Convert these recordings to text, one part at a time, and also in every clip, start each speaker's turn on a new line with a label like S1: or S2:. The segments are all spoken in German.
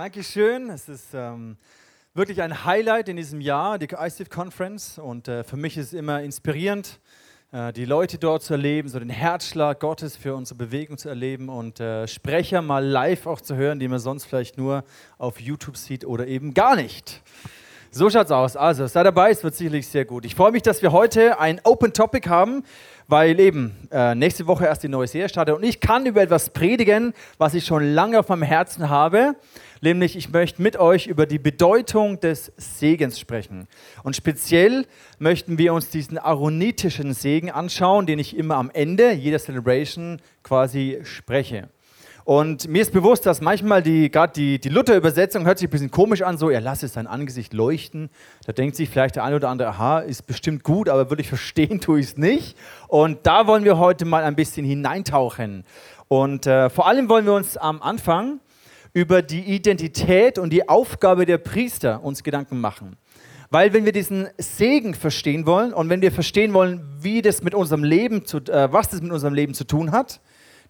S1: Dankeschön. Es ist ähm, wirklich ein Highlight in diesem Jahr, die ICF Conference. Und äh, für mich ist es immer inspirierend, äh, die Leute dort zu erleben, so den Herzschlag Gottes für unsere Bewegung zu erleben und äh, Sprecher mal live auch zu hören, die man sonst vielleicht nur auf YouTube sieht oder eben gar nicht. So schaut's aus. Also, sei dabei, es wird sicherlich sehr gut. Ich freue mich, dass wir heute ein Open Topic haben, weil eben äh, nächste Woche erst die neue Serie startet und ich kann über etwas predigen, was ich schon lange auf meinem Herzen habe. Nämlich, ich möchte mit euch über die Bedeutung des Segens sprechen. Und speziell möchten wir uns diesen aaronitischen Segen anschauen, den ich immer am Ende jeder Celebration quasi spreche. Und mir ist bewusst, dass manchmal die, gerade die, die Luther-Übersetzung hört sich ein bisschen komisch an, so er lasse sein Angesicht leuchten. Da denkt sich vielleicht der eine oder andere, aha, ist bestimmt gut, aber wirklich verstehen tue ich es nicht. Und da wollen wir heute mal ein bisschen hineintauchen. Und äh, vor allem wollen wir uns am Anfang über die Identität und die Aufgabe der Priester uns Gedanken machen. Weil wenn wir diesen Segen verstehen wollen und wenn wir verstehen wollen, wie das mit unserem Leben zu, äh, was das mit unserem Leben zu tun hat,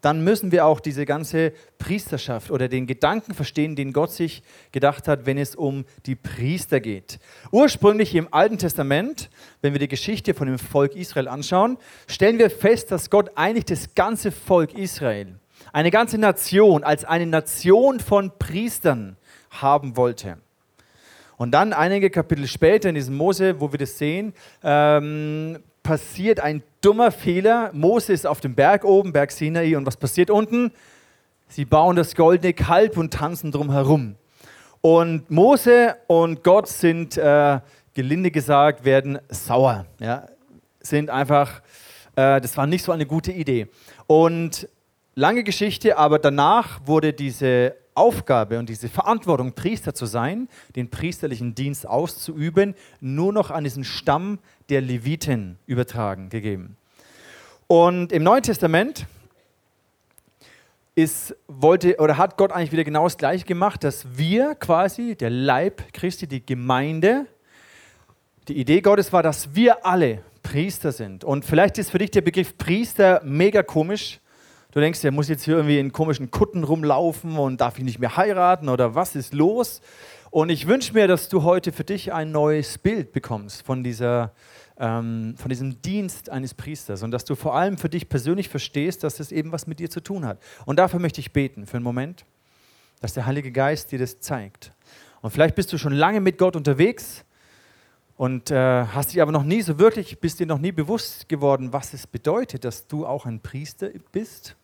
S1: dann müssen wir auch diese ganze Priesterschaft oder den Gedanken verstehen, den Gott sich gedacht hat, wenn es um die Priester geht. Ursprünglich im Alten Testament, wenn wir die Geschichte von dem Volk Israel anschauen, stellen wir fest, dass Gott eigentlich das ganze Volk Israel eine ganze Nation als eine Nation von Priestern haben wollte. Und dann einige Kapitel später in diesem Mose, wo wir das sehen, ähm, passiert ein dummer Fehler. Mose ist auf dem Berg oben, Berg Sinai, und was passiert unten? Sie bauen das goldene Kalb und tanzen drum herum. Und Mose und Gott sind, äh, gelinde gesagt, werden sauer. Ja? Sind einfach, äh, das war nicht so eine gute Idee. Und lange Geschichte, aber danach wurde diese Aufgabe und diese Verantwortung, Priester zu sein, den priesterlichen Dienst auszuüben, nur noch an diesen Stamm der Leviten übertragen, gegeben. Und im Neuen Testament ist, wollte oder hat Gott eigentlich wieder genau das Gleiche gemacht, dass wir quasi, der Leib Christi, die Gemeinde, die Idee Gottes war, dass wir alle Priester sind. Und vielleicht ist für dich der Begriff Priester mega komisch, Du denkst, der muss jetzt hier irgendwie in komischen Kutten rumlaufen und darf ich nicht mehr heiraten oder was ist los? Und ich wünsche mir, dass du heute für dich ein neues Bild bekommst von, dieser, ähm, von diesem Dienst eines Priesters und dass du vor allem für dich persönlich verstehst, dass es eben was mit dir zu tun hat. Und dafür möchte ich beten für einen Moment, dass der Heilige Geist dir das zeigt. Und vielleicht bist du schon lange mit Gott unterwegs und äh, hast dich aber noch nie so wirklich, bist dir noch nie bewusst geworden, was es bedeutet, dass du auch ein Priester bist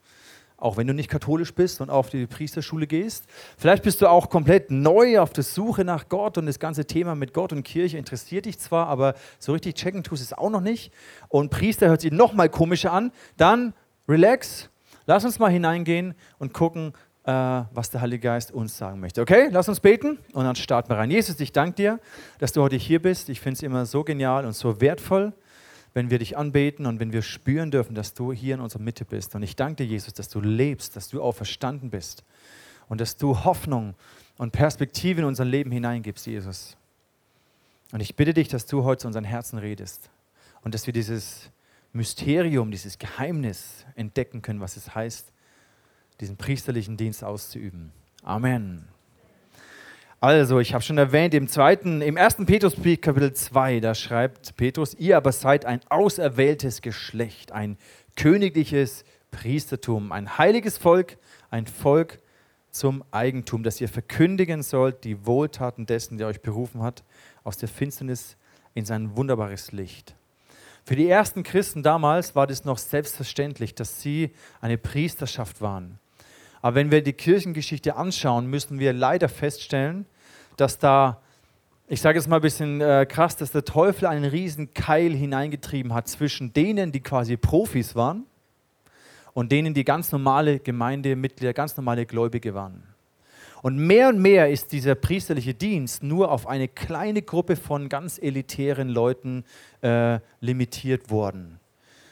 S1: auch wenn du nicht katholisch bist und auf die Priesterschule gehst. Vielleicht bist du auch komplett neu auf der Suche nach Gott und das ganze Thema mit Gott und Kirche interessiert dich zwar, aber so richtig checken tust es auch noch nicht. Und Priester hört sich noch mal komischer an. Dann relax, lass uns mal hineingehen und gucken, äh, was der Heilige Geist uns sagen möchte. Okay, lass uns beten und dann starten wir rein. Jesus, ich danke dir, dass du heute hier bist. Ich finde es immer so genial und so wertvoll wenn wir dich anbeten und wenn wir spüren dürfen, dass du hier in unserer Mitte bist. Und ich danke dir, Jesus, dass du lebst, dass du auch verstanden bist und dass du Hoffnung und Perspektive in unser Leben hineingibst, Jesus. Und ich bitte dich, dass du heute zu unseren Herzen redest und dass wir dieses Mysterium, dieses Geheimnis entdecken können, was es heißt, diesen priesterlichen Dienst auszuüben. Amen. Also, ich habe schon erwähnt, im zweiten, im ersten Petrusbrief, Kapitel 2, da schreibt Petrus, ihr aber seid ein auserwähltes Geschlecht, ein königliches Priestertum, ein heiliges Volk, ein Volk zum Eigentum, das ihr verkündigen sollt, die Wohltaten dessen, der euch berufen hat, aus der Finsternis in sein wunderbares Licht. Für die ersten Christen damals war das noch selbstverständlich, dass sie eine Priesterschaft waren. Aber wenn wir die Kirchengeschichte anschauen, müssen wir leider feststellen, dass da, ich sage jetzt mal ein bisschen äh, krass, dass der Teufel einen riesen Keil hineingetrieben hat zwischen denen, die quasi Profis waren und denen, die ganz normale Gemeindemitglieder, ganz normale Gläubige waren. Und mehr und mehr ist dieser priesterliche Dienst nur auf eine kleine Gruppe von ganz elitären Leuten äh, limitiert worden.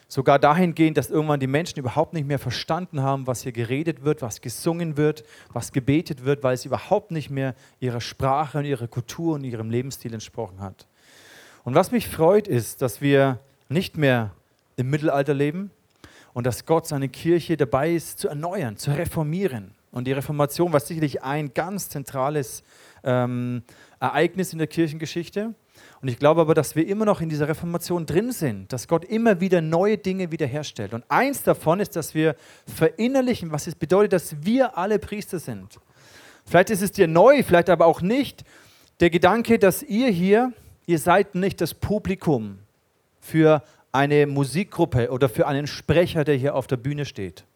S1: Sogar dahingehend, dass irgendwann die Menschen überhaupt nicht mehr verstanden haben, was hier geredet wird, was gesungen wird, was gebetet wird, weil es überhaupt nicht mehr ihrer Sprache und ihrer Kultur und ihrem Lebensstil entsprochen hat. Und was mich freut, ist, dass wir nicht mehr im Mittelalter leben und dass Gott seine Kirche dabei ist zu erneuern, zu reformieren. Und die Reformation war sicherlich ein ganz zentrales ähm, Ereignis in der Kirchengeschichte. Und ich glaube aber, dass wir immer noch in dieser Reformation drin sind, dass Gott immer wieder neue Dinge wiederherstellt. Und eins davon ist, dass wir verinnerlichen, was es bedeutet, dass wir alle Priester sind. Vielleicht ist es dir neu, vielleicht aber auch nicht. Der Gedanke, dass ihr hier, ihr seid nicht das Publikum für eine Musikgruppe oder für einen Sprecher, der hier auf der Bühne steht.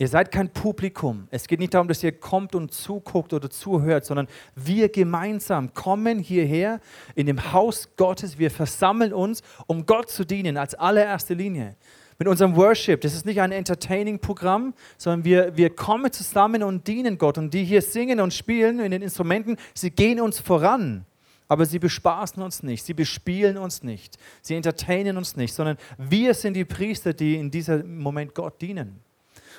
S1: Ihr seid kein Publikum. Es geht nicht darum, dass ihr kommt und zuguckt oder zuhört, sondern wir gemeinsam kommen hierher in dem Haus Gottes. Wir versammeln uns, um Gott zu dienen als allererste Linie. Mit unserem Worship, das ist nicht ein Entertaining-Programm, sondern wir, wir kommen zusammen und dienen Gott. Und die hier singen und spielen in den Instrumenten, sie gehen uns voran. Aber sie bespaßen uns nicht, sie bespielen uns nicht, sie entertainen uns nicht, sondern wir sind die Priester, die in diesem Moment Gott dienen.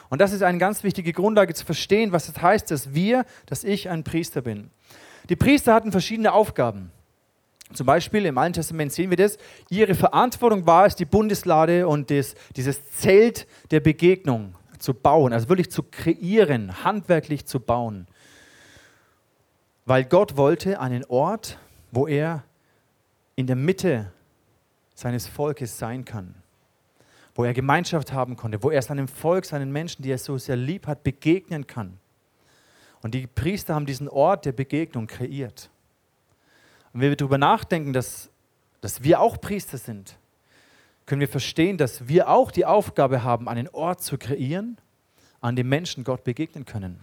S1: Und das ist eine ganz wichtige Grundlage zu verstehen, was es das heißt, dass wir, dass ich ein Priester bin. Die Priester hatten verschiedene Aufgaben. Zum Beispiel im Alten Testament sehen wir das. Ihre Verantwortung war es, die Bundeslade und das, dieses Zelt der Begegnung zu bauen, also wirklich zu kreieren, handwerklich zu bauen. Weil Gott wollte einen Ort, wo er in der Mitte seines Volkes sein kann wo er Gemeinschaft haben konnte, wo er seinem Volk, seinen Menschen, die er so sehr lieb hat, begegnen kann. Und die Priester haben diesen Ort der Begegnung kreiert. Und wenn wir darüber nachdenken, dass, dass wir auch Priester sind, können wir verstehen, dass wir auch die Aufgabe haben, einen Ort zu kreieren, an dem Menschen Gott begegnen können.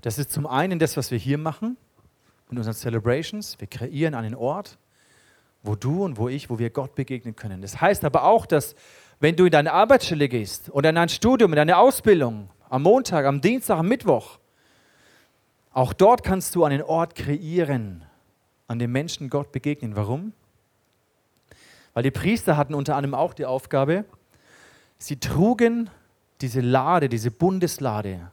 S1: Das ist zum einen das, was wir hier machen, in unseren Celebrations. Wir kreieren einen Ort, wo du und wo ich, wo wir Gott begegnen können. Das heißt aber auch, dass wenn du in deine Arbeitsstelle gehst oder in dein Studium, in deine Ausbildung, am Montag, am Dienstag, am Mittwoch, auch dort kannst du einen Ort kreieren, an dem Menschen Gott begegnen. Warum? Weil die Priester hatten unter anderem auch die Aufgabe, sie trugen diese Lade, diese Bundeslade.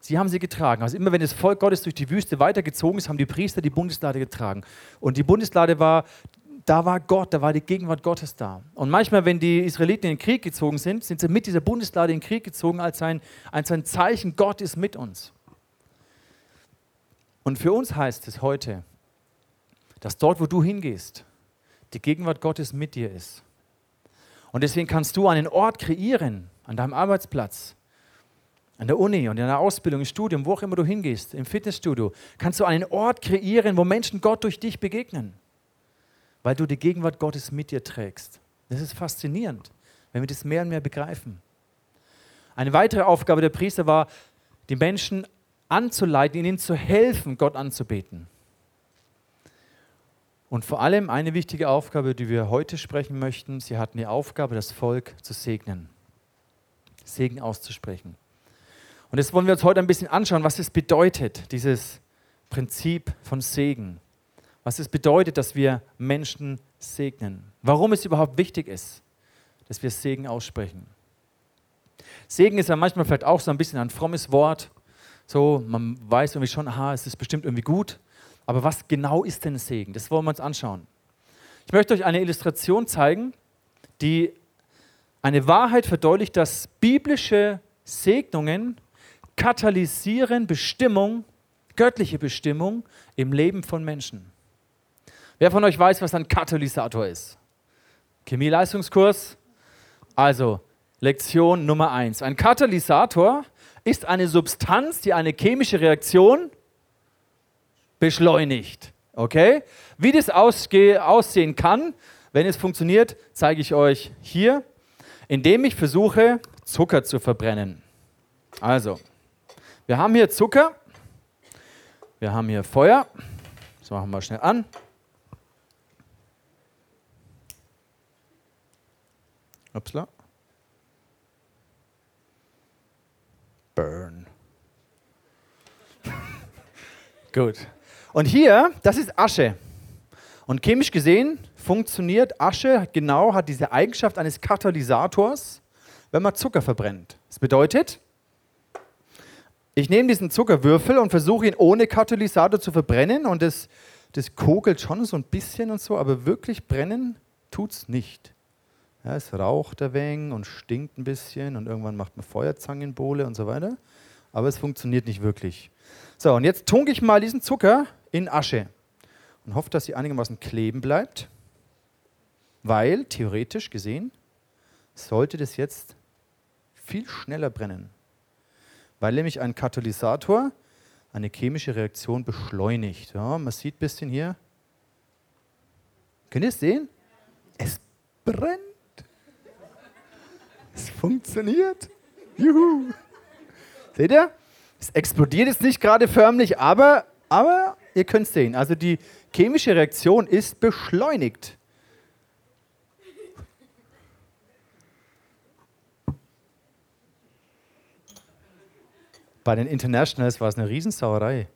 S1: Sie haben sie getragen. Also immer wenn das Volk Gottes durch die Wüste weitergezogen ist, haben die Priester die Bundeslade getragen. Und die Bundeslade war da war Gott, da war die Gegenwart Gottes da. Und manchmal, wenn die Israeliten in den Krieg gezogen sind, sind sie mit dieser Bundeslade in den Krieg gezogen als ein, als ein Zeichen, Gott ist mit uns. Und für uns heißt es heute, dass dort, wo du hingehst, die Gegenwart Gottes mit dir ist. Und deswegen kannst du einen Ort kreieren, an deinem Arbeitsplatz, an der Uni und in der Ausbildung, im Studium, wo auch immer du hingehst, im Fitnessstudio, kannst du einen Ort kreieren, wo Menschen Gott durch dich begegnen weil du die Gegenwart Gottes mit dir trägst. Das ist faszinierend, wenn wir das mehr und mehr begreifen. Eine weitere Aufgabe der Priester war, die Menschen anzuleiten, ihnen zu helfen, Gott anzubeten. Und vor allem eine wichtige Aufgabe, die wir heute sprechen möchten, sie hatten die Aufgabe, das Volk zu segnen, Segen auszusprechen. Und das wollen wir uns heute ein bisschen anschauen, was es bedeutet, dieses Prinzip von Segen was es bedeutet, dass wir Menschen segnen. Warum es überhaupt wichtig ist, dass wir Segen aussprechen. Segen ist ja manchmal vielleicht auch so ein bisschen ein frommes Wort. So, man weiß irgendwie schon, aha, es ist bestimmt irgendwie gut. Aber was genau ist denn Segen? Das wollen wir uns anschauen. Ich möchte euch eine Illustration zeigen, die eine Wahrheit verdeutlicht, dass biblische Segnungen katalysieren Bestimmung, göttliche Bestimmung im Leben von Menschen. Wer von euch weiß, was ein Katalysator ist? Chemieleistungskurs? Also, Lektion Nummer eins. Ein Katalysator ist eine Substanz, die eine chemische Reaktion beschleunigt. Okay? Wie das aussehen kann, wenn es funktioniert, zeige ich euch hier, indem ich versuche, Zucker zu verbrennen. Also, wir haben hier Zucker, wir haben hier Feuer, das machen wir schnell an. Upsla. Burn. Gut. Und hier, das ist Asche. Und chemisch gesehen funktioniert Asche genau, hat diese Eigenschaft eines Katalysators, wenn man Zucker verbrennt. Das bedeutet, ich nehme diesen Zuckerwürfel und versuche ihn ohne Katalysator zu verbrennen und das, das kogelt schon so ein bisschen und so, aber wirklich brennen tut es nicht. Ja, es raucht ein wenig und stinkt ein bisschen und irgendwann macht man Feuerzangenbowle und so weiter. aber es funktioniert nicht wirklich. So, und jetzt tunke ich mal diesen Zucker in Asche und hoffe, dass sie einigermaßen kleben bleibt, weil theoretisch gesehen sollte das jetzt viel schneller brennen, weil nämlich ein Katalysator eine chemische Reaktion beschleunigt. Ja, man sieht ein bisschen hier. Könnt ihr es sehen? Es brennt. Es funktioniert. Juhu. Seht ihr? Es explodiert jetzt nicht gerade förmlich, aber, aber ihr könnt es sehen. Also die chemische Reaktion ist beschleunigt. Bei den Internationals war es eine Riesensauerei.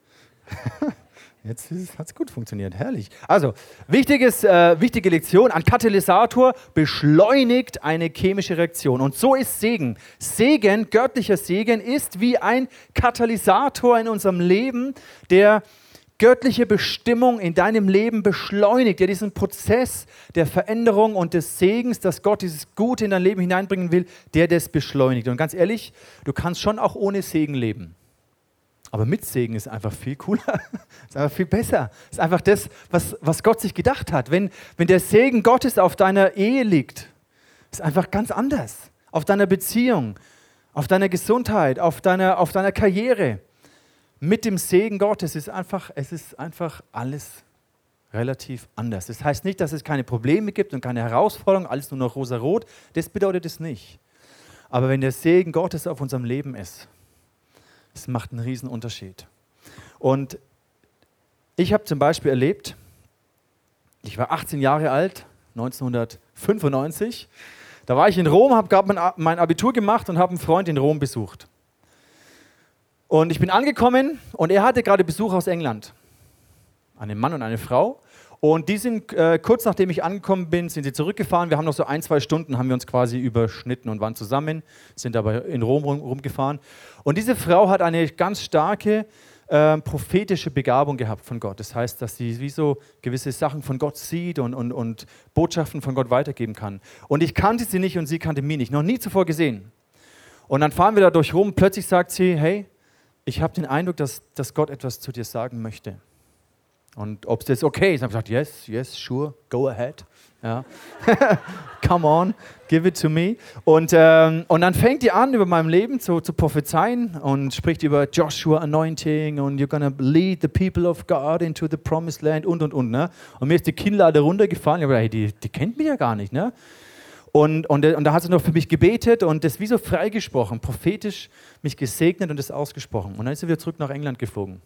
S1: Jetzt hat es gut funktioniert, herrlich. Also, wichtiges, äh, wichtige Lektion, ein Katalysator beschleunigt eine chemische Reaktion. Und so ist Segen. Segen, göttlicher Segen, ist wie ein Katalysator in unserem Leben, der göttliche Bestimmung in deinem Leben beschleunigt, der diesen Prozess der Veränderung und des Segens, dass Gott dieses Gute in dein Leben hineinbringen will, der das beschleunigt. Und ganz ehrlich, du kannst schon auch ohne Segen leben. Aber mit Segen ist einfach viel cooler, ist einfach viel besser. Ist einfach das, was, was Gott sich gedacht hat. Wenn, wenn der Segen Gottes auf deiner Ehe liegt, ist einfach ganz anders. Auf deiner Beziehung, auf deiner Gesundheit, auf deiner, auf deiner Karriere. Mit dem Segen Gottes ist einfach, es ist einfach alles relativ anders. Das heißt nicht, dass es keine Probleme gibt und keine Herausforderungen, alles nur noch rosa-rot. Das bedeutet es nicht. Aber wenn der Segen Gottes auf unserem Leben ist, es macht einen riesen Unterschied. Und ich habe zum Beispiel erlebt, ich war 18 Jahre alt, 1995. Da war ich in Rom, habe mein Abitur gemacht und habe einen Freund in Rom besucht. Und ich bin angekommen und er hatte gerade Besuch aus England. Einen Mann und eine Frau. Und die sind äh, kurz nachdem ich angekommen bin, sind sie zurückgefahren. Wir haben noch so ein, zwei Stunden, haben wir uns quasi überschnitten und waren zusammen, sind aber in Rom rum, rumgefahren. Und diese Frau hat eine ganz starke äh, prophetische Begabung gehabt von Gott. Das heißt, dass sie wie so gewisse Sachen von Gott sieht und, und, und Botschaften von Gott weitergeben kann. Und ich kannte sie nicht und sie kannte mich nicht, noch nie zuvor gesehen. Und dann fahren wir da durch Rom, plötzlich sagt sie, hey, ich habe den Eindruck, dass, dass Gott etwas zu dir sagen möchte. Und ob es jetzt okay ist, habe ich gesagt, yes, yes, sure, go ahead. Ja. Come on, give it to me. Und, ähm, und dann fängt die an, über mein Leben zu, zu prophezeien und spricht über Joshua Anointing und you're gonna lead the people of God into the promised land und und und. Ne? Und mir ist die Kinnlade runtergefallen. Ich habe gedacht, hey, die, die kennt mich ja gar nicht. Ne? Und, und, und da hat sie noch für mich gebetet und das wie so freigesprochen, prophetisch mich gesegnet und das ausgesprochen. Und dann ist sie wieder zurück nach England geflogen.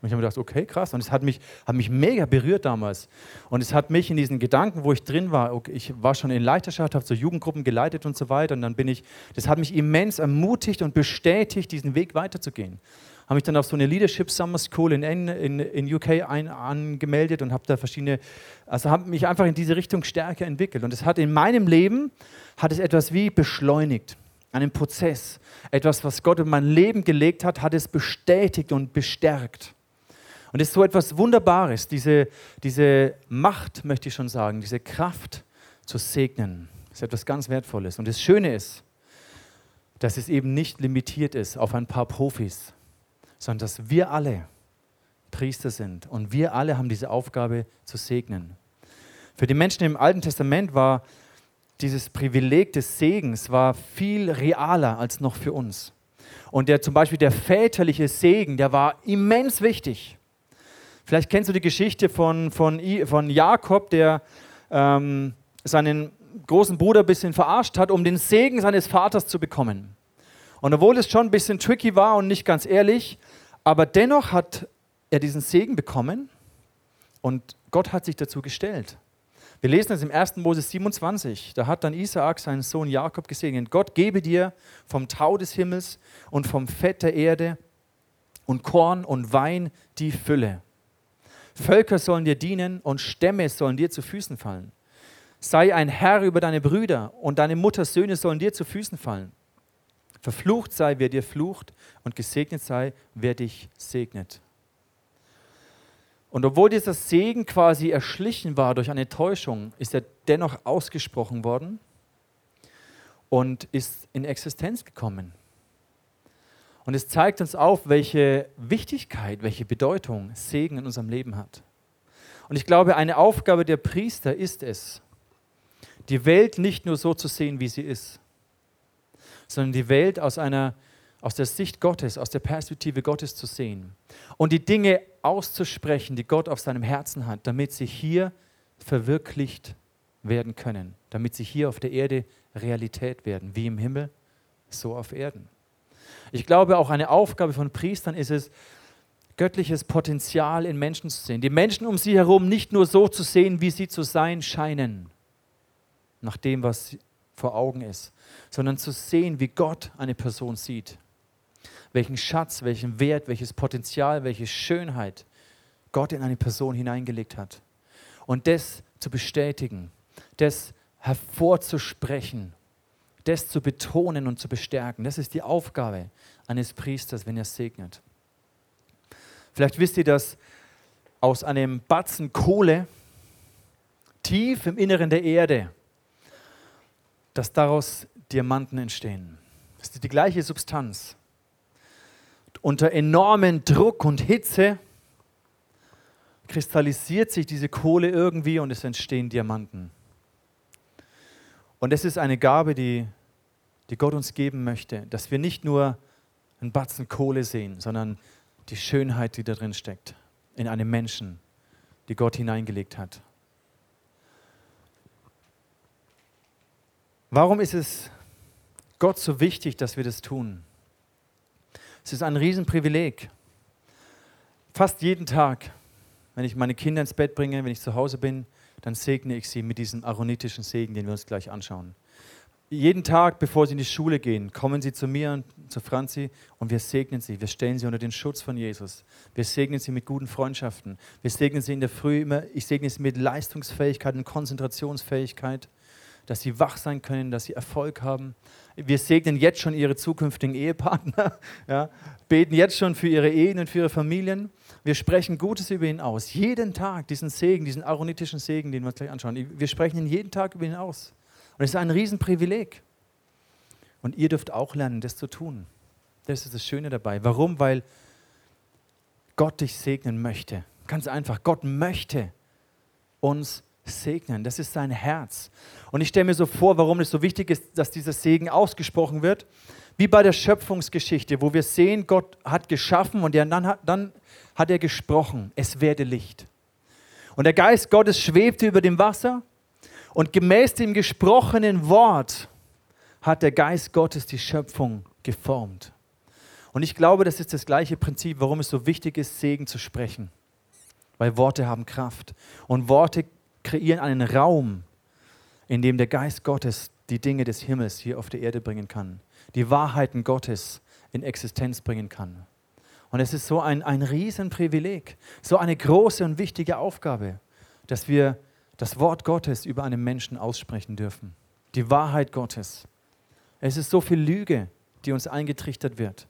S1: Und ich habe mir gedacht, okay, krass. Und es hat mich, hat mich mega berührt damals. Und es hat mich in diesen Gedanken, wo ich drin war, okay, ich war schon in Leiterschaft, habe so Jugendgruppen geleitet und so weiter. Und dann bin ich, das hat mich immens ermutigt und bestätigt, diesen Weg weiterzugehen. Habe mich dann auf so eine Leadership Summer School in, in, in UK ein, angemeldet und habe da verschiedene, also habe mich einfach in diese Richtung stärker entwickelt. Und es hat in meinem Leben, hat es etwas wie beschleunigt einen Prozess. Etwas, was Gott in mein Leben gelegt hat, hat es bestätigt und bestärkt. Und es ist so etwas Wunderbares, diese, diese Macht, möchte ich schon sagen, diese Kraft zu segnen, ist etwas ganz Wertvolles. Und das Schöne ist, dass es eben nicht limitiert ist auf ein paar Profis, sondern dass wir alle Priester sind und wir alle haben diese Aufgabe zu segnen. Für die Menschen im Alten Testament war dieses Privileg des Segens war viel realer als noch für uns. Und der zum Beispiel der väterliche Segen, der war immens wichtig. Vielleicht kennst du die Geschichte von, von, von Jakob, der ähm, seinen großen Bruder ein bisschen verarscht hat, um den Segen seines Vaters zu bekommen. Und obwohl es schon ein bisschen tricky war und nicht ganz ehrlich, aber dennoch hat er diesen Segen bekommen und Gott hat sich dazu gestellt. Wir lesen es im 1. Moses 27. Da hat dann Isaak seinen Sohn Jakob gesegnet. Gott gebe dir vom Tau des Himmels und vom Fett der Erde und Korn und Wein die Fülle. Völker sollen dir dienen und Stämme sollen dir zu Füßen fallen. Sei ein Herr über deine Brüder und deine Mutters Söhne sollen dir zu Füßen fallen. Verflucht sei, wer dir flucht und gesegnet sei, wer dich segnet. Und obwohl dieser Segen quasi erschlichen war durch eine Täuschung, ist er dennoch ausgesprochen worden und ist in Existenz gekommen. Und es zeigt uns auf, welche Wichtigkeit, welche Bedeutung Segen in unserem Leben hat. Und ich glaube, eine Aufgabe der Priester ist es, die Welt nicht nur so zu sehen, wie sie ist, sondern die Welt aus einer aus der Sicht Gottes, aus der Perspektive Gottes zu sehen und die Dinge auszusprechen, die Gott auf seinem Herzen hat, damit sie hier verwirklicht werden können, damit sie hier auf der Erde Realität werden, wie im Himmel, so auf Erden. Ich glaube, auch eine Aufgabe von Priestern ist es, göttliches Potenzial in Menschen zu sehen, die Menschen um sie herum nicht nur so zu sehen, wie sie zu sein scheinen, nach dem, was vor Augen ist, sondern zu sehen, wie Gott eine Person sieht. Welchen Schatz, welchen Wert, welches Potenzial, welche Schönheit Gott in eine Person hineingelegt hat. Und das zu bestätigen, das hervorzusprechen, das zu betonen und zu bestärken. Das ist die Aufgabe eines Priesters, wenn er segnet. Vielleicht wisst ihr, dass aus einem Batzen Kohle tief im Inneren der Erde dass daraus Diamanten entstehen. Das ist die gleiche Substanz. Unter enormen Druck und Hitze kristallisiert sich diese Kohle irgendwie und es entstehen Diamanten. Und es ist eine Gabe, die, die Gott uns geben möchte, dass wir nicht nur einen Batzen Kohle sehen, sondern die Schönheit, die da drin steckt, in einem Menschen, die Gott hineingelegt hat. Warum ist es Gott so wichtig, dass wir das tun? Es ist ein Riesenprivileg. Fast jeden Tag, wenn ich meine Kinder ins Bett bringe, wenn ich zu Hause bin, dann segne ich sie mit diesem aaronitischen Segen, den wir uns gleich anschauen. Jeden Tag, bevor sie in die Schule gehen, kommen sie zu mir und zu Franzi und wir segnen sie. Wir stellen sie unter den Schutz von Jesus. Wir segnen sie mit guten Freundschaften. Wir segnen sie in der Früh immer, ich segne sie mit Leistungsfähigkeit und Konzentrationsfähigkeit dass sie wach sein können, dass sie Erfolg haben. Wir segnen jetzt schon ihre zukünftigen Ehepartner, ja, beten jetzt schon für ihre Ehen und für ihre Familien. Wir sprechen Gutes über ihn aus. Jeden Tag diesen Segen, diesen aaronitischen Segen, den wir uns gleich anschauen. Wir sprechen ihn jeden Tag über ihn aus. Und es ist ein Riesenprivileg. Und ihr dürft auch lernen, das zu tun. Das ist das Schöne dabei. Warum? Weil Gott dich segnen möchte. Ganz einfach. Gott möchte uns segnen segnen. Das ist sein Herz. Und ich stelle mir so vor, warum es so wichtig ist, dass dieser Segen ausgesprochen wird. Wie bei der Schöpfungsgeschichte, wo wir sehen, Gott hat geschaffen und dann hat, dann hat er gesprochen, es werde Licht. Und der Geist Gottes schwebte über dem Wasser und gemäß dem gesprochenen Wort hat der Geist Gottes die Schöpfung geformt. Und ich glaube, das ist das gleiche Prinzip, warum es so wichtig ist, Segen zu sprechen. Weil Worte haben Kraft. Und Worte kreieren einen Raum, in dem der Geist Gottes die Dinge des Himmels hier auf der Erde bringen kann, die Wahrheiten Gottes in Existenz bringen kann. Und es ist so ein, ein Riesenprivileg, so eine große und wichtige Aufgabe, dass wir das Wort Gottes über einen Menschen aussprechen dürfen. Die Wahrheit Gottes. Es ist so viel Lüge, die uns eingetrichtert wird.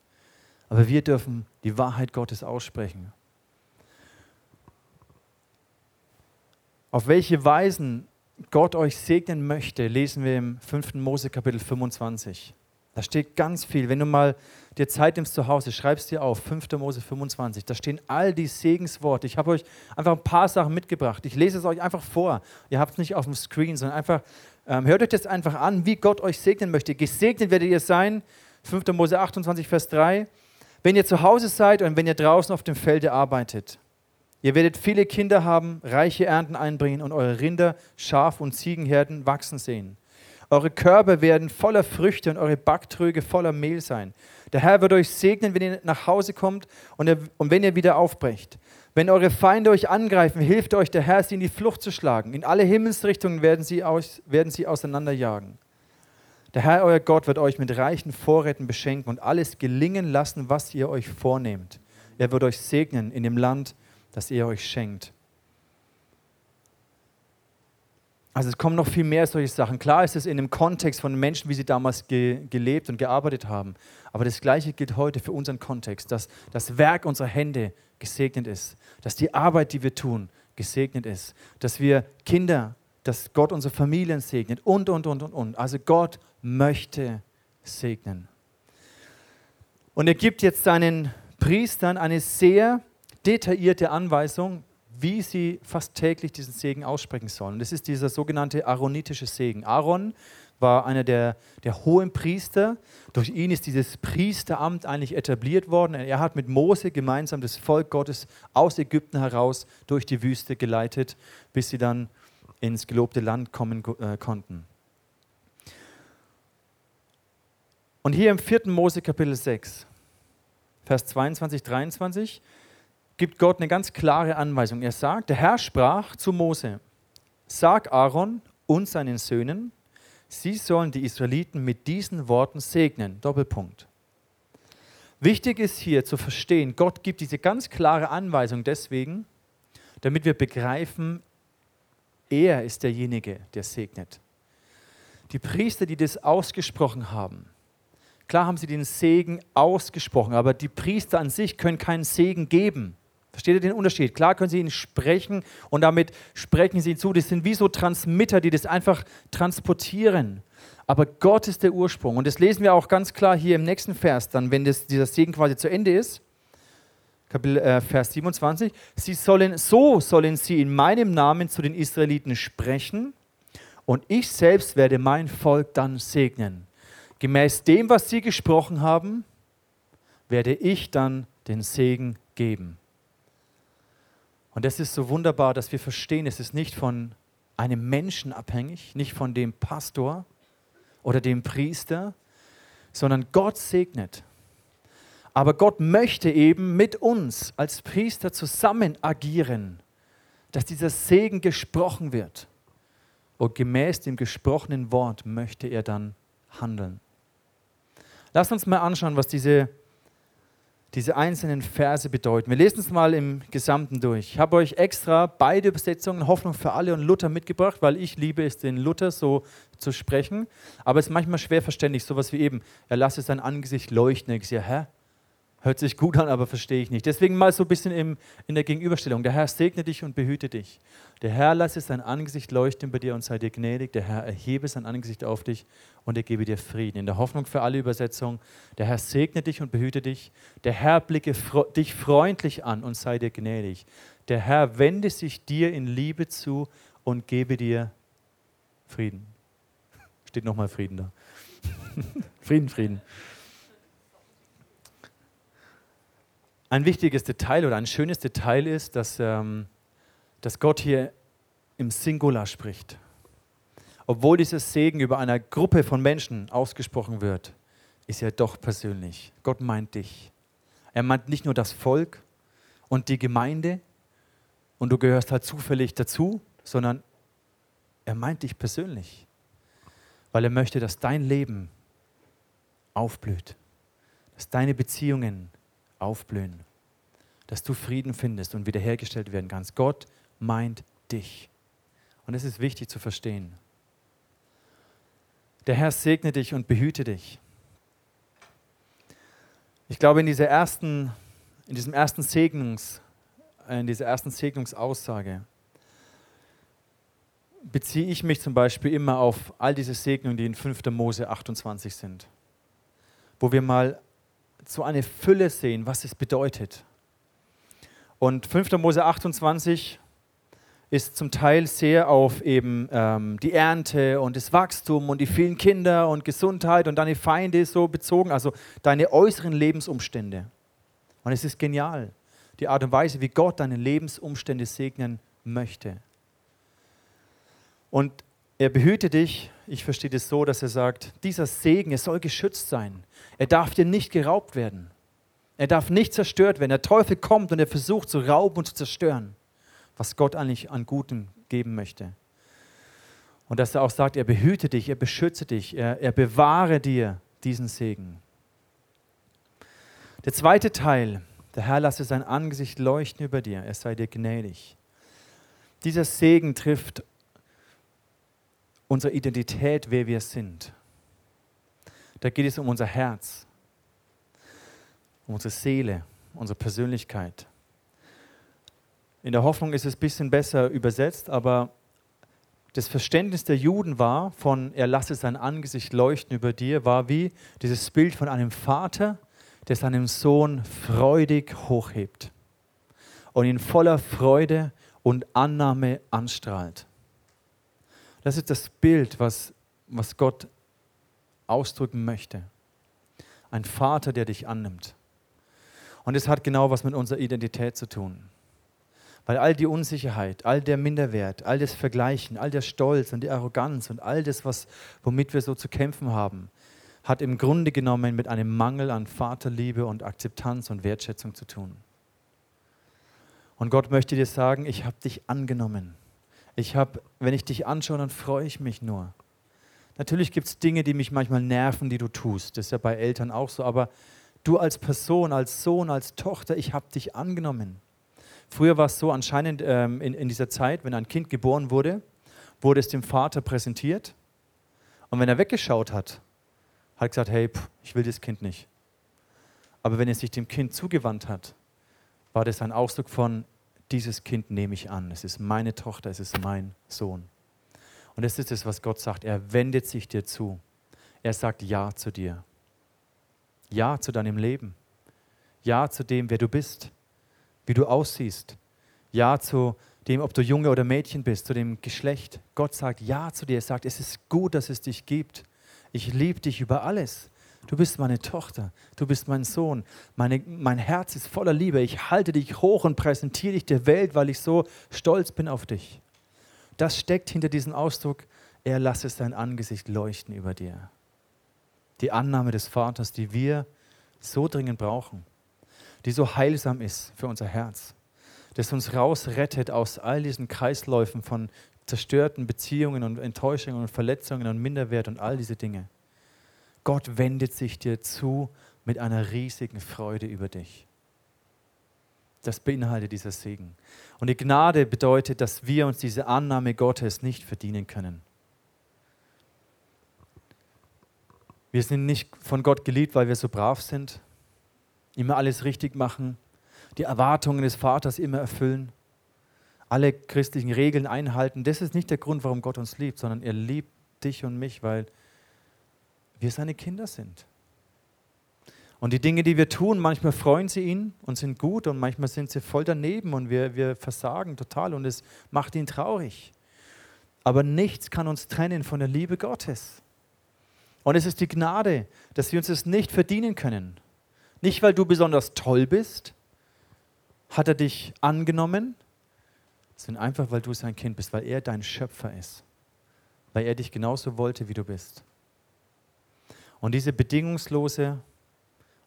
S1: Aber wir dürfen die Wahrheit Gottes aussprechen. Auf welche Weisen Gott euch segnen möchte, lesen wir im 5. Mose Kapitel 25. Da steht ganz viel. Wenn du mal dir Zeit nimmst zu Hause, schreibst dir auf, 5. Mose 25. Da stehen all die Segensworte. Ich habe euch einfach ein paar Sachen mitgebracht. Ich lese es euch einfach vor. Ihr habt es nicht auf dem Screen, sondern einfach, ähm, hört euch das einfach an, wie Gott euch segnen möchte. Gesegnet werdet ihr sein. 5. Mose 28, Vers 3. Wenn ihr zu Hause seid und wenn ihr draußen auf dem Felde arbeitet. Ihr werdet viele Kinder haben, reiche Ernten einbringen und eure Rinder, Schaf- und Ziegenherden wachsen sehen. Eure Körbe werden voller Früchte und eure Backtröge voller Mehl sein. Der Herr wird euch segnen, wenn ihr nach Hause kommt und, er, und wenn ihr wieder aufbrecht. Wenn eure Feinde euch angreifen, hilft euch der Herr, sie in die Flucht zu schlagen. In alle Himmelsrichtungen werden sie, aus, werden sie auseinanderjagen. Der Herr, euer Gott, wird euch mit reichen Vorräten beschenken und alles gelingen lassen, was ihr euch vornehmt. Er wird euch segnen in dem Land, das er euch schenkt. Also es kommen noch viel mehr solche Sachen. Klar ist es in dem Kontext von Menschen, wie sie damals ge gelebt und gearbeitet haben. Aber das Gleiche gilt heute für unseren Kontext, dass das Werk unserer Hände gesegnet ist, dass die Arbeit, die wir tun, gesegnet ist, dass wir Kinder, dass Gott unsere Familien segnet und, und, und, und, und. Also Gott möchte segnen. Und er gibt jetzt seinen Priestern eine sehr detaillierte Anweisung, wie sie fast täglich diesen Segen aussprechen sollen. Das ist dieser sogenannte aaronitische Segen. Aaron war einer der, der hohen Priester. Durch ihn ist dieses Priesteramt eigentlich etabliert worden. Er hat mit Mose gemeinsam das Volk Gottes aus Ägypten heraus durch die Wüste geleitet, bis sie dann ins gelobte Land kommen äh, konnten. Und hier im 4. Mose Kapitel 6, Vers 22, 23, gibt Gott eine ganz klare Anweisung. Er sagt, der Herr sprach zu Mose, sag Aaron und seinen Söhnen, sie sollen die Israeliten mit diesen Worten segnen. Doppelpunkt. Wichtig ist hier zu verstehen, Gott gibt diese ganz klare Anweisung deswegen, damit wir begreifen, er ist derjenige, der segnet. Die Priester, die das ausgesprochen haben, klar haben sie den Segen ausgesprochen, aber die Priester an sich können keinen Segen geben. Versteht ihr den Unterschied? Klar können sie ihn sprechen und damit sprechen sie ihn zu. Das sind wie so Transmitter, die das einfach transportieren. Aber Gott ist der Ursprung. Und das lesen wir auch ganz klar hier im nächsten Vers, dann, wenn das, dieser Segen quasi zu Ende ist. Kapitel, äh, Vers 27. Sie sollen, so sollen sie in meinem Namen zu den Israeliten sprechen und ich selbst werde mein Volk dann segnen. Gemäß dem, was sie gesprochen haben, werde ich dann den Segen geben. Und das ist so wunderbar, dass wir verstehen, es ist nicht von einem Menschen abhängig, nicht von dem Pastor oder dem Priester, sondern Gott segnet. Aber Gott möchte eben mit uns als Priester zusammen agieren, dass dieser Segen gesprochen wird. Und gemäß dem gesprochenen Wort möchte er dann handeln. Lass uns mal anschauen, was diese diese einzelnen Verse bedeuten. Wir lesen es mal im Gesamten durch. Ich habe euch extra beide Übersetzungen, Hoffnung für alle und Luther mitgebracht, weil ich liebe es, den Luther so zu sprechen. Aber es ist manchmal schwer verständlich, sowas wie eben, er lasse sein Angesicht leuchten. Ich sehe, hä? Hört sich gut an, aber verstehe ich nicht. Deswegen mal so ein bisschen im, in der Gegenüberstellung. Der Herr segne dich und behüte dich. Der Herr lasse sein Angesicht leuchten bei dir und sei dir gnädig. Der Herr erhebe sein Angesicht auf dich und er gebe dir Frieden. In der Hoffnung für alle Übersetzungen. Der Herr segne dich und behüte dich. Der Herr blicke dich freundlich an und sei dir gnädig. Der Herr wende sich dir in Liebe zu und gebe dir Frieden. Steht nochmal Frieden da. Frieden, Frieden. Ein wichtiges Detail oder ein schönes Detail ist, dass, ähm, dass Gott hier im Singular spricht. Obwohl dieses Segen über einer Gruppe von Menschen ausgesprochen wird, ist er doch persönlich. Gott meint dich. Er meint nicht nur das Volk und die Gemeinde und du gehörst halt zufällig dazu, sondern er meint dich persönlich, weil er möchte, dass dein Leben aufblüht, dass deine Beziehungen aufblühen, dass du Frieden findest und wiederhergestellt werden kannst. Gott meint dich. Und es ist wichtig zu verstehen. Der Herr segne dich und behüte dich. Ich glaube, in, dieser ersten, in diesem ersten Segnungs, in dieser ersten Segnungsaussage beziehe ich mich zum Beispiel immer auf all diese Segnungen, die in 5. Mose 28 sind, wo wir mal so eine Fülle sehen, was es bedeutet. Und 5. Mose 28 ist zum Teil sehr auf eben ähm, die Ernte und das Wachstum und die vielen Kinder und Gesundheit und deine Feinde so bezogen, also deine äußeren Lebensumstände. Und es ist genial, die Art und Weise, wie Gott deine Lebensumstände segnen möchte. Und er behüte dich, ich verstehe das so, dass er sagt, dieser Segen, er soll geschützt sein. Er darf dir nicht geraubt werden. Er darf nicht zerstört werden. Der Teufel kommt und er versucht zu rauben und zu zerstören, was Gott eigentlich an Guten geben möchte. Und dass er auch sagt, er behüte dich, er beschütze dich, er, er bewahre dir diesen Segen. Der zweite Teil, der Herr lasse sein Angesicht leuchten über dir, er sei dir gnädig. Dieser Segen trifft unsere Identität, wer wir sind. Da geht es um unser Herz, um unsere Seele, unsere Persönlichkeit. In der Hoffnung ist es ein bisschen besser übersetzt, aber das Verständnis der Juden war von, er lasse sein Angesicht leuchten über dir, war wie dieses Bild von einem Vater, der seinen Sohn freudig hochhebt und ihn voller Freude und Annahme anstrahlt. Das ist das Bild, was, was Gott ausdrücken möchte. Ein Vater, der dich annimmt. Und es hat genau was mit unserer Identität zu tun. Weil all die Unsicherheit, all der Minderwert, all das Vergleichen, all der Stolz und die Arroganz und all das, was, womit wir so zu kämpfen haben, hat im Grunde genommen mit einem Mangel an Vaterliebe und Akzeptanz und Wertschätzung zu tun. Und Gott möchte dir sagen, ich habe dich angenommen. Ich habe, wenn ich dich anschaue, dann freue ich mich nur. Natürlich gibt es Dinge, die mich manchmal nerven, die du tust. Das ist ja bei Eltern auch so. Aber du als Person, als Sohn, als Tochter, ich habe dich angenommen. Früher war es so anscheinend ähm, in, in dieser Zeit, wenn ein Kind geboren wurde, wurde es dem Vater präsentiert. Und wenn er weggeschaut hat, hat er gesagt, hey, pff, ich will das Kind nicht. Aber wenn er sich dem Kind zugewandt hat, war das ein Ausdruck von, dieses Kind nehme ich an. Es ist meine Tochter, es ist mein Sohn. Und das ist es, was Gott sagt. Er wendet sich dir zu. Er sagt Ja zu dir. Ja zu deinem Leben. Ja zu dem, wer du bist, wie du aussiehst. Ja zu dem, ob du Junge oder Mädchen bist, zu dem Geschlecht. Gott sagt Ja zu dir. Er sagt, es ist gut, dass es dich gibt. Ich liebe dich über alles. Du bist meine Tochter, du bist mein Sohn. Meine, mein Herz ist voller Liebe. Ich halte dich hoch und präsentiere dich der Welt, weil ich so stolz bin auf dich. Das steckt hinter diesem Ausdruck, er lasse sein Angesicht leuchten über dir. Die Annahme des Vaters, die wir so dringend brauchen, die so heilsam ist für unser Herz, das uns rausrettet aus all diesen Kreisläufen von zerstörten Beziehungen und Enttäuschungen und Verletzungen und Minderwert und all diese Dinge. Gott wendet sich dir zu mit einer riesigen Freude über dich. Das beinhaltet dieser Segen. Und die Gnade bedeutet, dass wir uns diese Annahme Gottes nicht verdienen können. Wir sind nicht von Gott geliebt, weil wir so brav sind, immer alles richtig machen, die Erwartungen des Vaters immer erfüllen, alle christlichen Regeln einhalten. Das ist nicht der Grund, warum Gott uns liebt, sondern er liebt dich und mich, weil wir seine Kinder sind. Und die Dinge, die wir tun, manchmal freuen sie ihn und sind gut und manchmal sind sie voll daneben und wir, wir versagen total und es macht ihn traurig. Aber nichts kann uns trennen von der Liebe Gottes. Und es ist die Gnade, dass wir uns das nicht verdienen können. Nicht, weil du besonders toll bist, hat er dich angenommen, sondern einfach, weil du sein Kind bist, weil er dein Schöpfer ist. Weil er dich genauso wollte, wie du bist. Und diese bedingungslose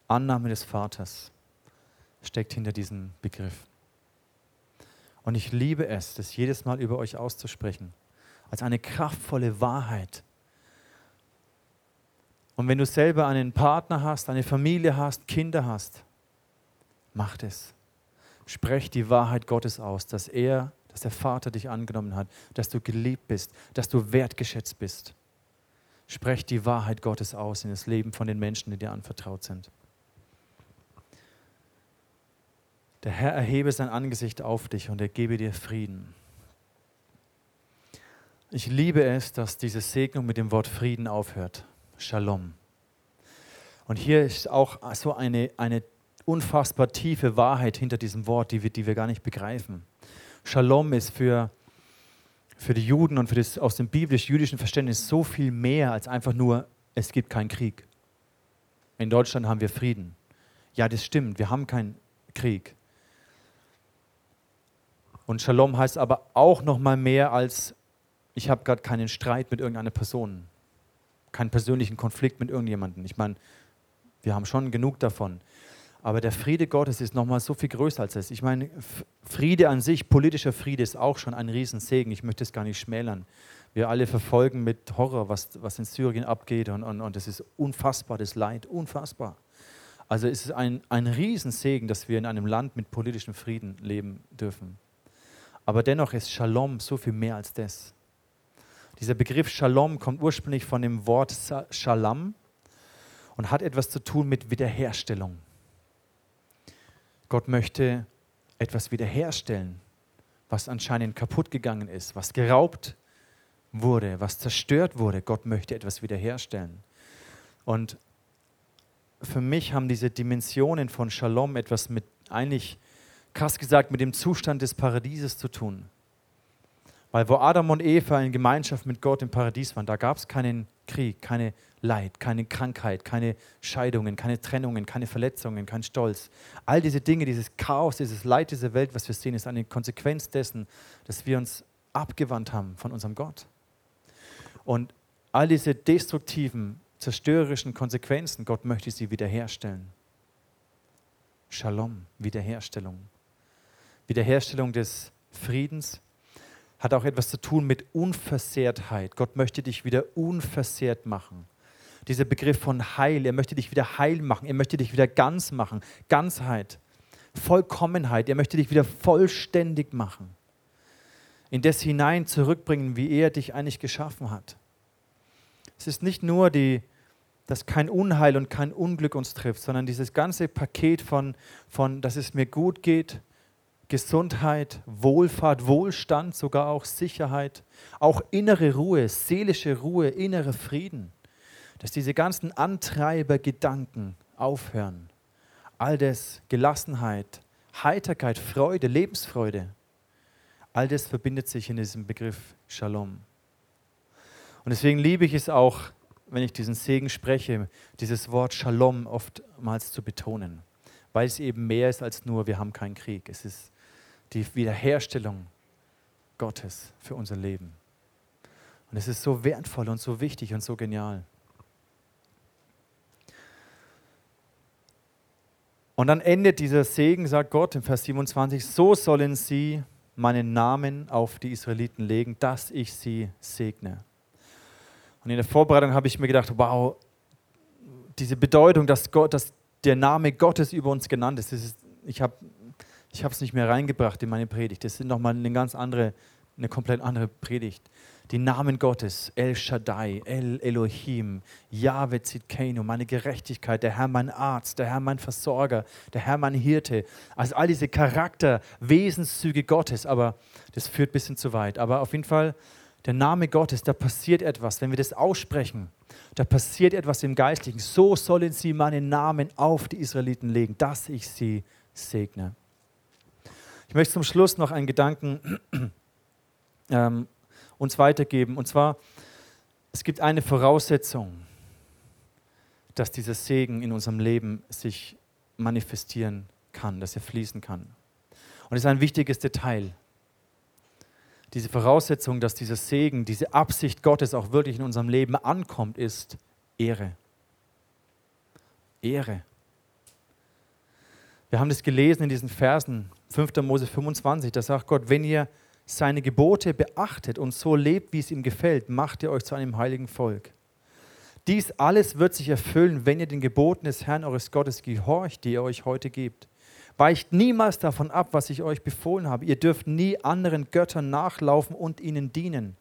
S1: Annahme des Vaters steckt hinter diesem Begriff. Und ich liebe es, das jedes Mal über euch auszusprechen, als eine kraftvolle Wahrheit. Und wenn du selber einen Partner hast, eine Familie hast, Kinder hast, mach es. Sprech die Wahrheit Gottes aus, dass er, dass der Vater dich angenommen hat, dass du geliebt bist, dass du wertgeschätzt bist. Sprech die Wahrheit Gottes aus in das Leben von den Menschen, die dir anvertraut sind. Der Herr erhebe sein Angesicht auf dich und er gebe dir Frieden. Ich liebe es, dass diese Segnung mit dem Wort Frieden aufhört. Shalom. Und hier ist auch so eine, eine unfassbar tiefe Wahrheit hinter diesem Wort, die wir, die wir gar nicht begreifen. Shalom ist für für die Juden und für das aus dem biblisch-jüdischen Verständnis so viel mehr als einfach nur, es gibt keinen Krieg. In Deutschland haben wir Frieden. Ja, das stimmt, wir haben keinen Krieg. Und Shalom heißt aber auch noch mal mehr als ich habe gerade keinen Streit mit irgendeiner Person, keinen persönlichen Konflikt mit irgendjemandem. Ich meine, wir haben schon genug davon. Aber der Friede Gottes ist nochmal so viel größer als das. Ich meine, Friede an sich, politischer Friede ist auch schon ein Riesensegen. Ich möchte es gar nicht schmälern. Wir alle verfolgen mit Horror, was, was in Syrien abgeht und, und, und es ist unfassbar, das Leid, unfassbar. Also es ist ein, ein Riesensegen, dass wir in einem Land mit politischem Frieden leben dürfen. Aber dennoch ist Shalom so viel mehr als das. Dieser Begriff Shalom kommt ursprünglich von dem Wort Shalom und hat etwas zu tun mit Wiederherstellung. Gott möchte etwas wiederherstellen, was anscheinend kaputt gegangen ist, was geraubt wurde, was zerstört wurde. Gott möchte etwas wiederherstellen. Und für mich haben diese Dimensionen von Shalom etwas mit, eigentlich krass gesagt, mit dem Zustand des Paradieses zu tun. Weil wo Adam und Eva in Gemeinschaft mit Gott im Paradies waren, da gab es keinen Krieg, keine Leid, keine Krankheit, keine Scheidungen, keine Trennungen, keine Verletzungen, kein Stolz. All diese Dinge, dieses Chaos, dieses Leid dieser Welt, was wir sehen, ist eine Konsequenz dessen, dass wir uns abgewandt haben von unserem Gott. Und all diese destruktiven, zerstörerischen Konsequenzen, Gott möchte sie wiederherstellen. Shalom, Wiederherstellung. Wiederherstellung des Friedens hat auch etwas zu tun mit Unversehrtheit. Gott möchte dich wieder unversehrt machen. Dieser Begriff von Heil, er möchte dich wieder heil machen, er möchte dich wieder ganz machen, Ganzheit, Vollkommenheit, er möchte dich wieder vollständig machen. In das hinein zurückbringen, wie er dich eigentlich geschaffen hat. Es ist nicht nur die, dass kein Unheil und kein Unglück uns trifft, sondern dieses ganze Paket von, von dass es mir gut geht, Gesundheit, Wohlfahrt, Wohlstand, sogar auch Sicherheit, auch innere Ruhe, seelische Ruhe, innere Frieden, dass diese ganzen Antreibergedanken aufhören. All das, Gelassenheit, Heiterkeit, Freude, Lebensfreude, all das verbindet sich in diesem Begriff Shalom. Und deswegen liebe ich es auch, wenn ich diesen Segen spreche, dieses Wort Shalom oftmals zu betonen, weil es eben mehr ist als nur, wir haben keinen Krieg. Es ist die Wiederherstellung Gottes für unser Leben. Und es ist so wertvoll und so wichtig und so genial. Und dann endet dieser Segen, sagt Gott im Vers 27, so sollen sie meinen Namen auf die Israeliten legen, dass ich sie segne. Und in der Vorbereitung habe ich mir gedacht, wow, diese Bedeutung, dass, Gott, dass der Name Gottes über uns genannt ist, ist ich habe ich habe es nicht mehr reingebracht in meine Predigt. Das ist nochmal eine ganz andere, eine komplett andere Predigt. Die Namen Gottes, El Shaddai, El Elohim, Yahweh Zidkenu, meine Gerechtigkeit, der Herr mein Arzt, der Herr mein Versorger, der Herr mein Hirte. Also all diese Charakter, Wesenszüge Gottes, aber das führt ein bisschen zu weit. Aber auf jeden Fall, der Name Gottes, da passiert etwas, wenn wir das aussprechen. Da passiert etwas im Geistlichen. So sollen sie meinen Namen auf die Israeliten legen, dass ich sie segne. Ich möchte zum Schluss noch einen Gedanken ähm, uns weitergeben. Und zwar, es gibt eine Voraussetzung, dass dieser Segen in unserem Leben sich manifestieren kann, dass er fließen kann. Und es ist ein wichtiges Detail. Diese Voraussetzung, dass dieser Segen, diese Absicht Gottes auch wirklich in unserem Leben ankommt, ist Ehre. Ehre. Wir haben das gelesen in diesen Versen, 5. Mose 25, da sagt Gott, wenn ihr seine Gebote beachtet und so lebt, wie es ihm gefällt, macht ihr euch zu einem heiligen Volk. Dies alles wird sich erfüllen, wenn ihr den Geboten des Herrn eures Gottes gehorcht, die er euch heute gibt. Weicht niemals davon ab, was ich euch befohlen habe. Ihr dürft nie anderen Göttern nachlaufen und ihnen dienen.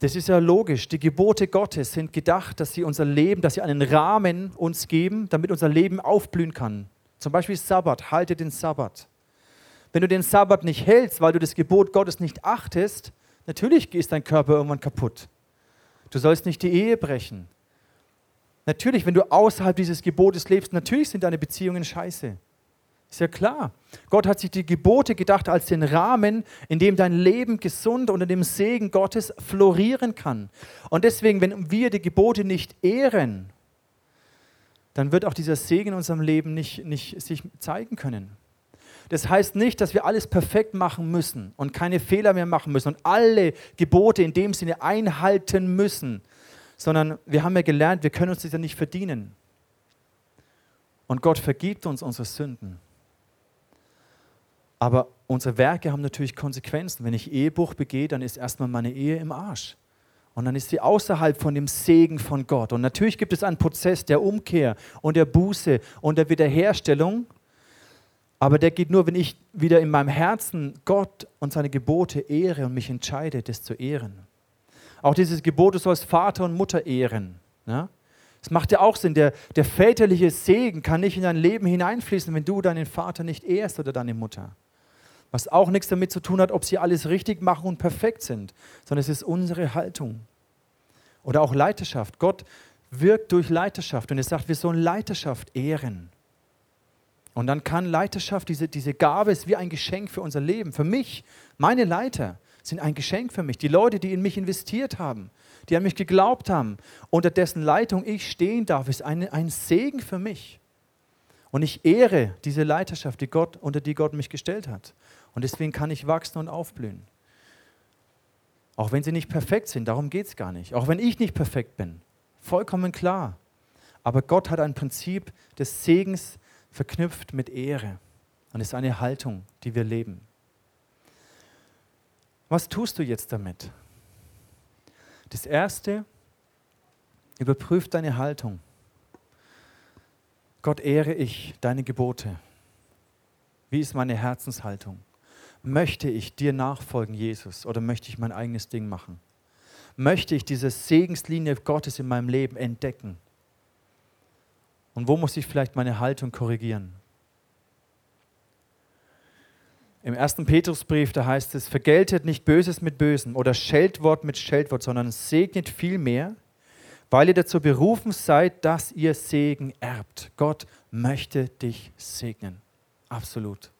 S1: Das ist ja logisch. Die Gebote Gottes sind gedacht, dass sie unser Leben, dass sie einen Rahmen uns geben, damit unser Leben aufblühen kann. Zum Beispiel Sabbat, halte den Sabbat. Wenn du den Sabbat nicht hältst, weil du das Gebot Gottes nicht achtest, natürlich ist dein Körper irgendwann kaputt. Du sollst nicht die Ehe brechen. Natürlich, wenn du außerhalb dieses Gebotes lebst, natürlich sind deine Beziehungen scheiße. Ist ja klar. Gott hat sich die Gebote gedacht als den Rahmen, in dem dein Leben gesund unter dem Segen Gottes florieren kann. Und deswegen, wenn wir die Gebote nicht ehren, dann wird auch dieser Segen in unserem Leben nicht, nicht sich zeigen können. Das heißt nicht, dass wir alles perfekt machen müssen und keine Fehler mehr machen müssen und alle Gebote in dem Sinne einhalten müssen, sondern wir haben ja gelernt, wir können uns das ja nicht verdienen. Und Gott vergibt uns unsere Sünden. Aber unsere Werke haben natürlich Konsequenzen. Wenn ich Ehebruch begehe, dann ist erstmal meine Ehe im Arsch. Und dann ist sie außerhalb von dem Segen von Gott. Und natürlich gibt es einen Prozess der Umkehr und der Buße und der Wiederherstellung. Aber der geht nur, wenn ich wieder in meinem Herzen Gott und seine Gebote ehre und mich entscheide, das zu ehren. Auch dieses Gebot, du sollst Vater und Mutter ehren. Ja? Das macht ja auch Sinn. Der, der väterliche Segen kann nicht in dein Leben hineinfließen, wenn du deinen Vater nicht ehrst oder deine Mutter. Was auch nichts damit zu tun hat, ob sie alles richtig machen und perfekt sind, sondern es ist unsere Haltung. Oder auch Leiterschaft. Gott wirkt durch Leiterschaft und er sagt, wir sollen Leiterschaft ehren. Und dann kann Leiterschaft, diese, diese Gabe ist wie ein Geschenk für unser Leben. Für mich, meine Leiter sind ein Geschenk für mich. Die Leute, die in mich investiert haben, die an mich geglaubt haben, unter dessen Leitung ich stehen darf, ist eine, ein Segen für mich. Und ich ehre diese Leiterschaft, die Gott, unter die Gott mich gestellt hat. Und deswegen kann ich wachsen und aufblühen. Auch wenn sie nicht perfekt sind, darum geht es gar nicht. Auch wenn ich nicht perfekt bin, vollkommen klar. Aber Gott hat ein Prinzip des Segens verknüpft mit Ehre. Und ist eine Haltung, die wir leben. Was tust du jetzt damit? Das Erste, überprüf deine Haltung. Gott ehre ich deine Gebote. Wie ist meine Herzenshaltung? Möchte ich dir nachfolgen, Jesus, oder möchte ich mein eigenes Ding machen? Möchte ich diese Segenslinie Gottes in meinem Leben entdecken? Und wo muss ich vielleicht meine Haltung korrigieren? Im ersten Petrusbrief, da heißt es, vergeltet nicht Böses mit Bösem oder Scheltwort mit Scheltwort, sondern segnet vielmehr, weil ihr dazu berufen seid, dass ihr Segen erbt. Gott möchte dich segnen. Absolut.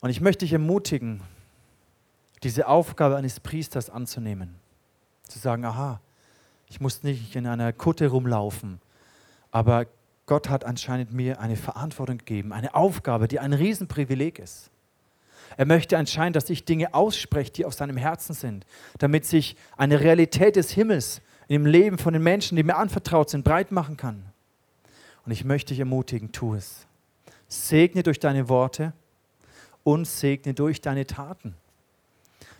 S1: Und ich möchte dich ermutigen, diese Aufgabe eines Priesters anzunehmen. Zu sagen, aha, ich muss nicht in einer Kutte rumlaufen, aber Gott hat anscheinend mir eine Verantwortung gegeben, eine Aufgabe, die ein Riesenprivileg ist. Er möchte anscheinend, dass ich Dinge ausspreche, die aus seinem Herzen sind, damit sich eine Realität des Himmels im Leben von den Menschen, die mir anvertraut sind, breit machen kann. Und ich möchte dich ermutigen, tu es. Segne durch deine Worte und segne durch deine Taten.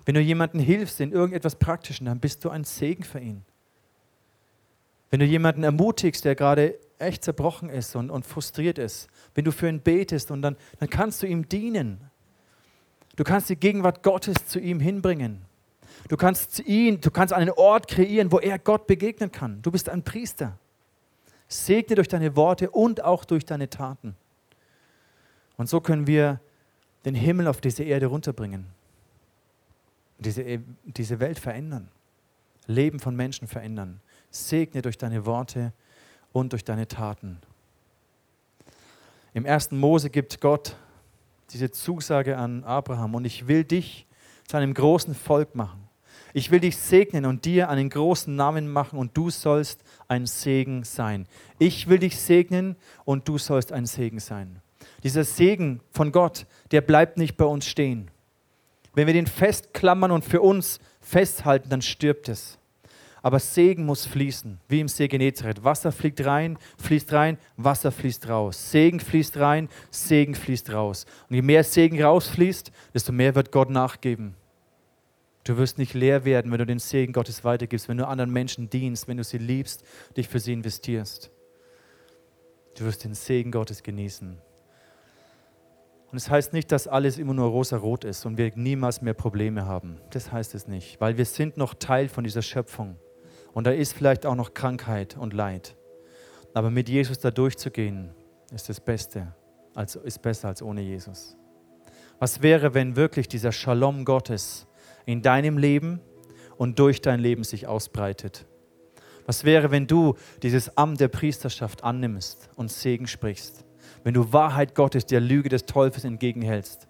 S1: Wenn du jemandem hilfst in irgendetwas Praktischen, dann bist du ein Segen für ihn. Wenn du jemanden ermutigst, der gerade echt zerbrochen ist und, und frustriert ist, wenn du für ihn betest und dann, dann kannst du ihm dienen. Du kannst die Gegenwart Gottes zu ihm hinbringen. Du kannst ihn, du kannst einen Ort kreieren, wo er Gott begegnen kann. Du bist ein Priester. Segne durch deine Worte und auch durch deine Taten. Und so können wir den Himmel auf diese Erde runterbringen. Diese, e, diese Welt verändern. Leben von Menschen verändern. Segne durch deine Worte und durch deine Taten. Im ersten Mose gibt Gott diese Zusage an Abraham und ich will dich zu einem großen Volk machen. Ich will dich segnen und dir einen großen Namen machen und du sollst ein Segen sein. Ich will dich segnen und du sollst ein Segen sein. Dieser Segen von Gott, der bleibt nicht bei uns stehen. Wenn wir den festklammern und für uns festhalten, dann stirbt es. Aber Segen muss fließen, wie im See Genezareth. Wasser fliegt rein, fließt rein, Wasser fließt raus. Segen fließt rein, Segen fließt raus. Und je mehr Segen rausfließt, desto mehr wird Gott nachgeben. Du wirst nicht leer werden, wenn du den Segen Gottes weitergibst, wenn du anderen Menschen dienst, wenn du sie liebst, dich für sie investierst. Du wirst den Segen Gottes genießen. Und es das heißt nicht, dass alles immer nur rosa-rot ist und wir niemals mehr Probleme haben. Das heißt es nicht, weil wir sind noch Teil von dieser Schöpfung. Und da ist vielleicht auch noch Krankheit und Leid. Aber mit Jesus da durchzugehen, ist das Beste, als, ist besser als ohne Jesus. Was wäre, wenn wirklich dieser Shalom Gottes in deinem Leben und durch dein Leben sich ausbreitet? Was wäre, wenn du dieses Amt der Priesterschaft annimmst und Segen sprichst? wenn du Wahrheit Gottes der Lüge des Teufels entgegenhältst,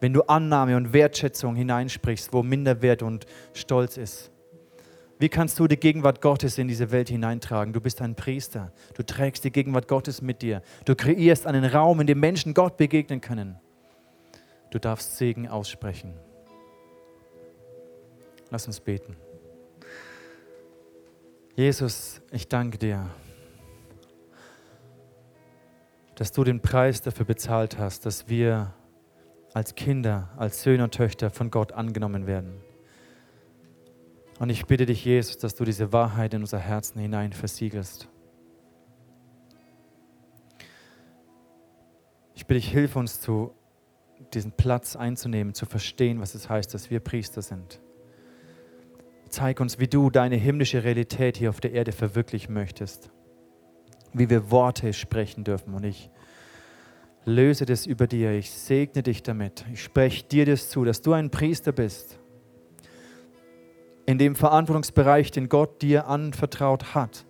S1: wenn du Annahme und Wertschätzung hineinsprichst, wo Minderwert und Stolz ist. Wie kannst du die Gegenwart Gottes in diese Welt hineintragen? Du bist ein Priester. Du trägst die Gegenwart Gottes mit dir. Du kreierst einen Raum, in dem Menschen Gott begegnen können. Du darfst Segen aussprechen. Lass uns beten. Jesus, ich danke dir dass du den Preis dafür bezahlt hast, dass wir als Kinder, als Söhne und Töchter von Gott angenommen werden. Und ich bitte dich, Jesus, dass du diese Wahrheit in unser Herzen hinein versiegelst. Ich bitte dich, hilf uns zu diesen Platz einzunehmen, zu verstehen, was es heißt, dass wir Priester sind. Zeig uns, wie du deine himmlische Realität hier auf der Erde verwirklichen möchtest wie wir Worte sprechen dürfen. Und ich löse das über dir. Ich segne dich damit. Ich spreche dir das zu, dass du ein Priester bist. In dem Verantwortungsbereich, den Gott dir anvertraut hat.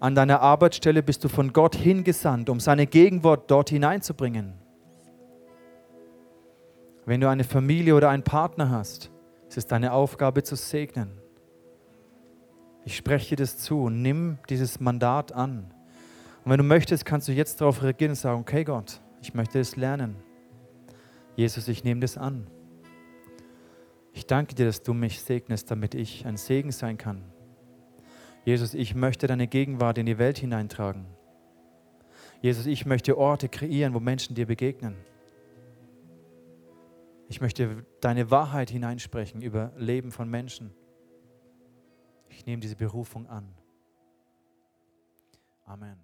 S1: An deiner Arbeitsstelle bist du von Gott hingesandt, um seine Gegenwart dort hineinzubringen. Wenn du eine Familie oder einen Partner hast, ist es deine Aufgabe zu segnen. Ich spreche dir das zu. Nimm dieses Mandat an. Und wenn du möchtest, kannst du jetzt darauf reagieren und sagen, okay Gott, ich möchte es lernen. Jesus, ich nehme das an. Ich danke dir, dass du mich segnest, damit ich ein Segen sein kann. Jesus, ich möchte deine Gegenwart in die Welt hineintragen. Jesus, ich möchte Orte kreieren, wo Menschen dir begegnen. Ich möchte deine Wahrheit hineinsprechen über Leben von Menschen. Ich nehme diese Berufung an. Amen.